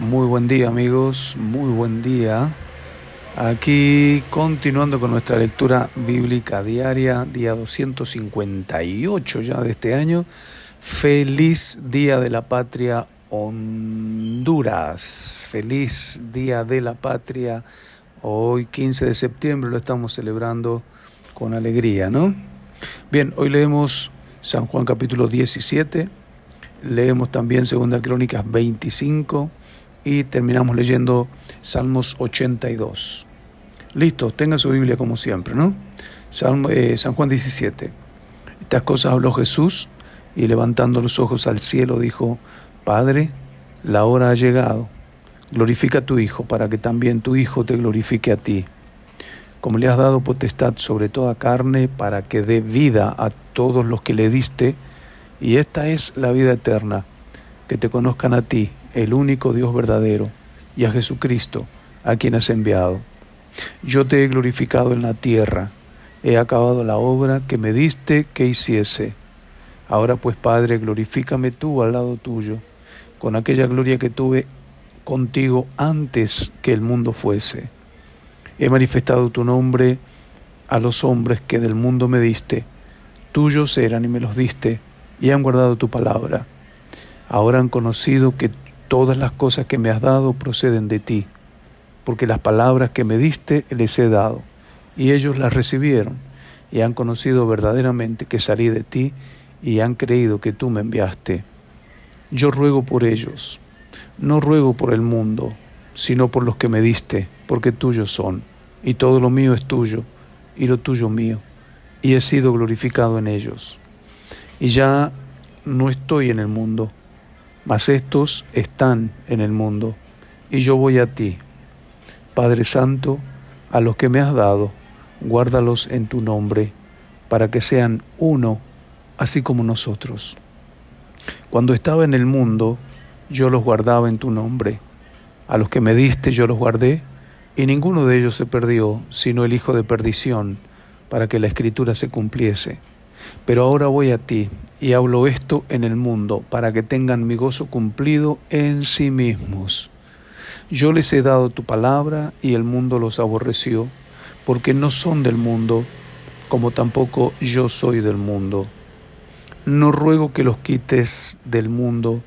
Muy buen día amigos, muy buen día. Aquí continuando con nuestra lectura bíblica diaria, día 258 ya de este año. Feliz Día de la Patria Honduras. Feliz Día de la Patria. Hoy 15 de septiembre lo estamos celebrando con alegría, ¿no? Bien, hoy leemos San Juan capítulo 17, leemos también Segunda Crónicas 25 y terminamos leyendo Salmos 82. Listo, tenga su Biblia como siempre, ¿no? Eh, San Juan 17. Estas cosas habló Jesús y levantando los ojos al cielo dijo, Padre, la hora ha llegado, glorifica a tu Hijo para que también tu Hijo te glorifique a ti, como le has dado potestad sobre toda carne para que dé vida a todos los que le diste, y esta es la vida eterna, que te conozcan a ti, el único Dios verdadero, y a Jesucristo, a quien has enviado. Yo te he glorificado en la tierra, he acabado la obra que me diste que hiciese. Ahora pues, Padre, glorifícame tú al lado tuyo, con aquella gloria que tuve contigo antes que el mundo fuese. He manifestado tu nombre a los hombres que del mundo me diste. Tuyos eran y me los diste, y han guardado tu palabra. Ahora han conocido que Todas las cosas que me has dado proceden de ti, porque las palabras que me diste les he dado, y ellos las recibieron, y han conocido verdaderamente que salí de ti, y han creído que tú me enviaste. Yo ruego por ellos, no ruego por el mundo, sino por los que me diste, porque tuyos son, y todo lo mío es tuyo, y lo tuyo mío, y he sido glorificado en ellos. Y ya no estoy en el mundo, mas estos están en el mundo, y yo voy a ti. Padre Santo, a los que me has dado, guárdalos en tu nombre, para que sean uno, así como nosotros. Cuando estaba en el mundo, yo los guardaba en tu nombre. A los que me diste yo los guardé, y ninguno de ellos se perdió, sino el hijo de perdición, para que la escritura se cumpliese. Pero ahora voy a ti, y hablo esto en el mundo, para que tengan mi gozo cumplido en sí mismos. Yo les he dado tu palabra, y el mundo los aborreció, porque no son del mundo, como tampoco yo soy del mundo. No ruego que los quites del mundo,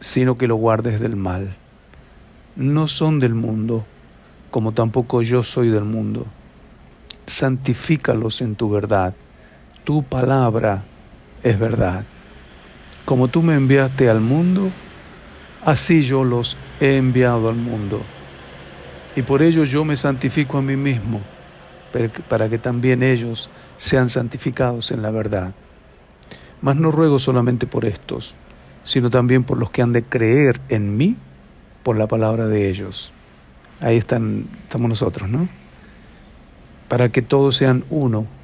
sino que los guardes del mal. No son del mundo, como tampoco yo soy del mundo. Santifícalos en tu verdad. Tu palabra es verdad. Como tú me enviaste al mundo, así yo los he enviado al mundo. Y por ello yo me santifico a mí mismo, para que también ellos sean santificados en la verdad. Mas no ruego solamente por estos, sino también por los que han de creer en mí por la palabra de ellos. Ahí están, estamos nosotros, ¿no? Para que todos sean uno,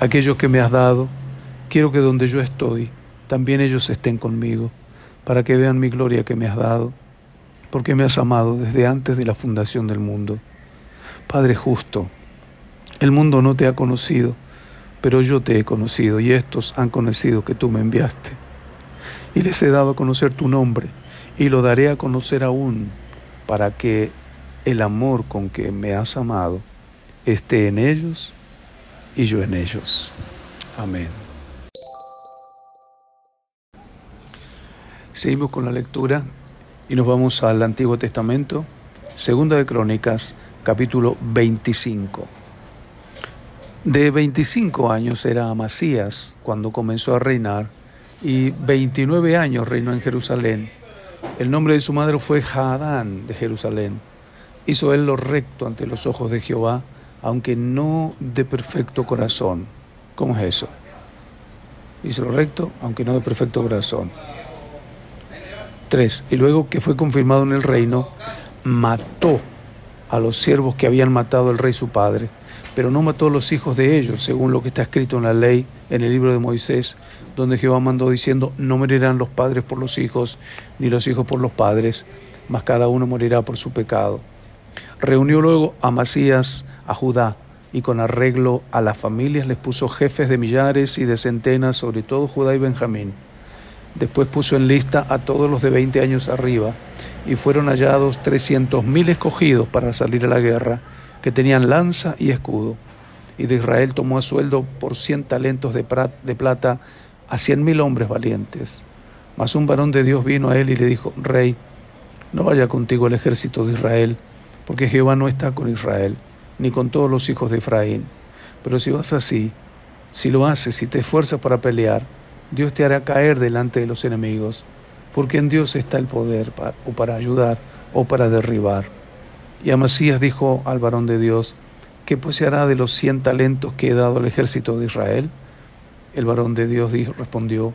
aquellos que me has dado, quiero que donde yo estoy, también ellos estén conmigo, para que vean mi gloria que me has dado, porque me has amado desde antes de la fundación del mundo. Padre justo, el mundo no te ha conocido, pero yo te he conocido y estos han conocido que tú me enviaste. Y les he dado a conocer tu nombre y lo daré a conocer aún para que el amor con que me has amado esté en ellos y yo en ellos. Amén. Seguimos con la lectura y nos vamos al Antiguo Testamento, Segunda de Crónicas, capítulo 25. De 25 años era Amasías cuando comenzó a reinar y 29 años reinó en Jerusalén. El nombre de su madre fue Hadán de Jerusalén. Hizo él lo recto ante los ojos de Jehová, aunque no de perfecto corazón. ¿Cómo es eso? Hizo lo recto, aunque no de perfecto corazón. 3. Y luego que fue confirmado en el reino, mató a los siervos que habían matado al rey su padre, pero no mató a los hijos de ellos, según lo que está escrito en la ley, en el libro de Moisés, donde Jehová mandó diciendo, no morirán los padres por los hijos, ni los hijos por los padres, mas cada uno morirá por su pecado. Reunió luego a Masías, a Judá, y con arreglo a las familias les puso jefes de millares y de centenas, sobre todo Judá y Benjamín. Después puso en lista a todos los de veinte años arriba, y fueron hallados trescientos mil escogidos para salir a la guerra, que tenían lanza y escudo. Y de Israel tomó a sueldo por cien talentos de, plata a cien mil hombres valientes. Mas un varón de Dios vino a él y le dijo, Rey, no vaya contigo el ejército de Israel, porque Jehová no está con Israel, ni con todos los hijos de Efraín. Pero si vas así, si lo haces y te esfuerzas para pelear, Dios te hará caer delante de los enemigos, porque en Dios está el poder o para ayudar o para derribar. Y Amasías dijo al varón de Dios, ¿qué pues se hará de los cien talentos que he dado al ejército de Israel? El varón de Dios respondió,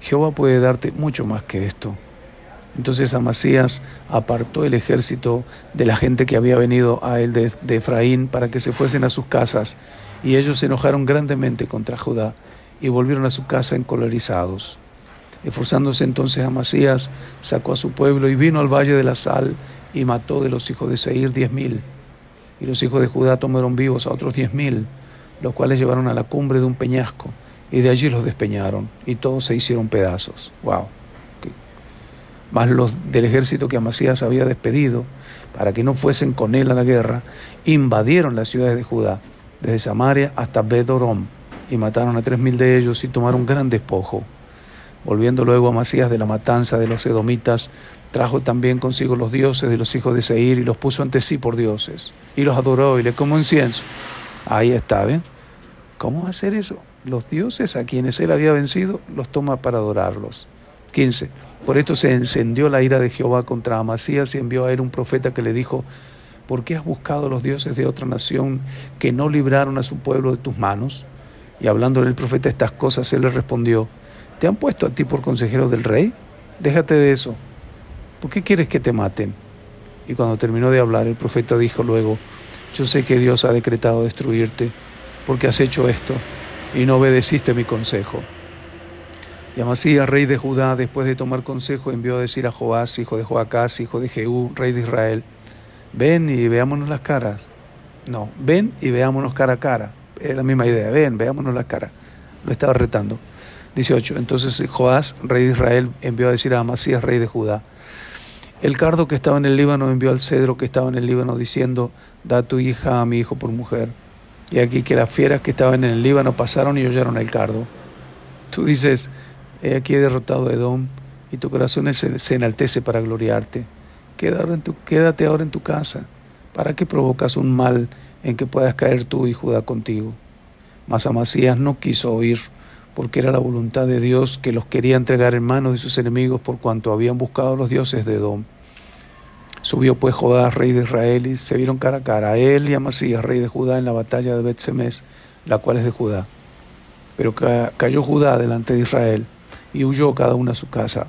Jehová puede darte mucho más que esto. Entonces Amasías apartó el ejército de la gente que había venido a él de, Efraín para que se fuesen a sus casas, y ellos se enojaron grandemente contra Judá y volvieron a su casa encolerizados. Esforzándose entonces Amasías, sacó a su pueblo y vino al valle de la sal y mató de los hijos de Seir diez mil. Y los hijos de Judá tomaron vivos a otros diez mil, los cuales llevaron a la cumbre de un peñasco, y de allí los despeñaron, y todos se hicieron pedazos. ¡Wow! Más los del ejército que Amasías había despedido, para que no fuesen con él a la guerra, invadieron las ciudades de Judá, desde Samaria hasta Bedorom, y mataron a tres mil de ellos y tomaron gran despojo. Volviendo luego a Amasías de la matanza de los edomitas, trajo también consigo los dioses de los hijos de Seir y los puso ante sí por dioses, y los adoró y le como incienso. Ahí está, ¿ven? ¿Cómo hacer eso? Los dioses a quienes él había vencido los toma para adorarlos. 15. Por esto se encendió la ira de Jehová contra Amasías y envió a él un profeta que le dijo, ¿por qué has buscado los dioses de otra nación que no libraron a su pueblo de tus manos? Y hablándole el profeta estas cosas, él le respondió, ¿te han puesto a ti por consejero del rey? Déjate de eso. ¿Por qué quieres que te maten? Y cuando terminó de hablar, el profeta dijo luego, yo sé que Dios ha decretado destruirte, porque has hecho esto y no obedeciste mi consejo. Y Amasías, rey de Judá, después de tomar consejo, envió a decir a Joás, hijo de Joacás, hijo de Jehú, rey de Israel, ven y veámonos las caras. No, ven y veámonos cara a cara. Es la misma idea, ven, veámonos la cara. Lo estaba retando. 18. Entonces Joás, rey de Israel, envió a decir a Amasías, rey de Judá, el cardo que estaba en el Líbano envió al cedro que estaba en el Líbano diciendo, da tu hija a mi hijo por mujer. Y aquí que las fieras que estaban en el Líbano pasaron y oyeron el cardo. Tú dices, he aquí he derrotado a Edom y tu corazón se, enaltece para gloriarte. quédate ahora en tu casa. ¿Para qué provocas un mal en que puedas caer tú y Judá contigo. Mas Amasías no quiso oír, porque era la voluntad de Dios que los quería entregar en manos de sus enemigos por cuanto habían buscado los dioses de Edom. Subió pues Judá, rey de Israel, y se vieron cara a cara, él y Amasías, rey de Judá, en la batalla de bet la cual es de Judá. Pero cayó Judá delante de Israel, y huyó cada uno a su casa.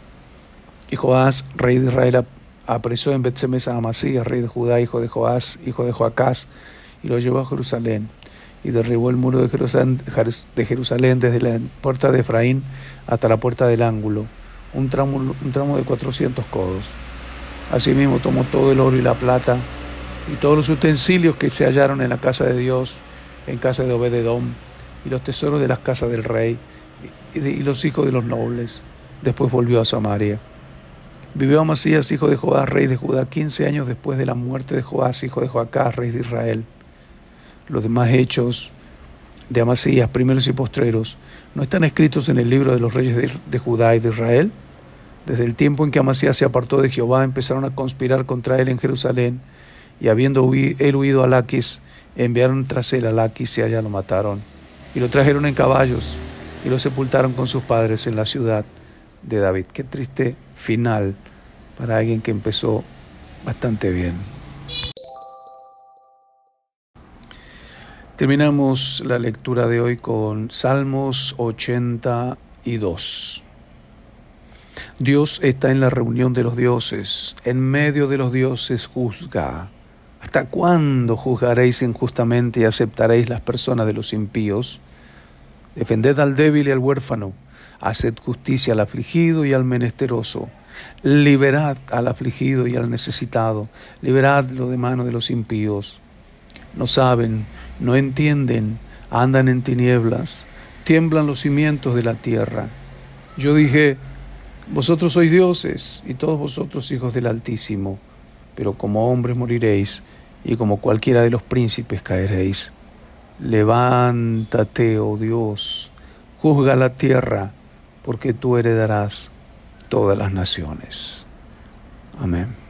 Y Joás, rey de Israel, apresó en bet a Amasías, rey de Judá, hijo de Joás, hijo de Joacás, y lo llevó a Jerusalén y derribó el muro de Jerusalén, de desde la puerta de Efraín hasta la puerta del ángulo, un tramo, un tramo de 400 codos. Asimismo tomó todo el oro y la plata y todos los utensilios que se hallaron en la casa de Dios, en casa de Obededom, y los tesoros de las casas del rey y, los hijos de los nobles. Después volvió a Samaria. Vivió Amasías, hijo de Joás, rey de Judá, 15 años después de la muerte de Joás, hijo de Joacás, rey de Israel los demás hechos de Amasías, primeros y postreros, no están escritos en el libro de los reyes de, Judá y de Israel. Desde el tiempo en que Amasías se apartó de Jehová, empezaron a conspirar contra él en Jerusalén, y habiendo él huido a Laquis, enviaron tras él a Laquis y allá lo mataron. Y lo trajeron en caballos y lo sepultaron con sus padres en la ciudad de David. Qué triste final para alguien que empezó bastante bien. Terminamos la lectura de hoy con Salmos 82. Dios está en la reunión de los dioses, en medio de los dioses juzga. ¿Hasta cuándo juzgaréis injustamente y aceptaréis las personas de los impíos? Defended al débil y al huérfano, haced justicia al afligido y al menesteroso, liberad al afligido y al necesitado, liberadlo de mano de los impíos. No saben, no entienden, andan en tinieblas, tiemblan los cimientos de la tierra. Yo dije, vosotros sois dioses y todos vosotros hijos del Altísimo, pero como hombres moriréis y como cualquiera de los príncipes caeréis. Levántate, oh Dios, juzga la tierra, porque tú heredarás todas las naciones. Amén.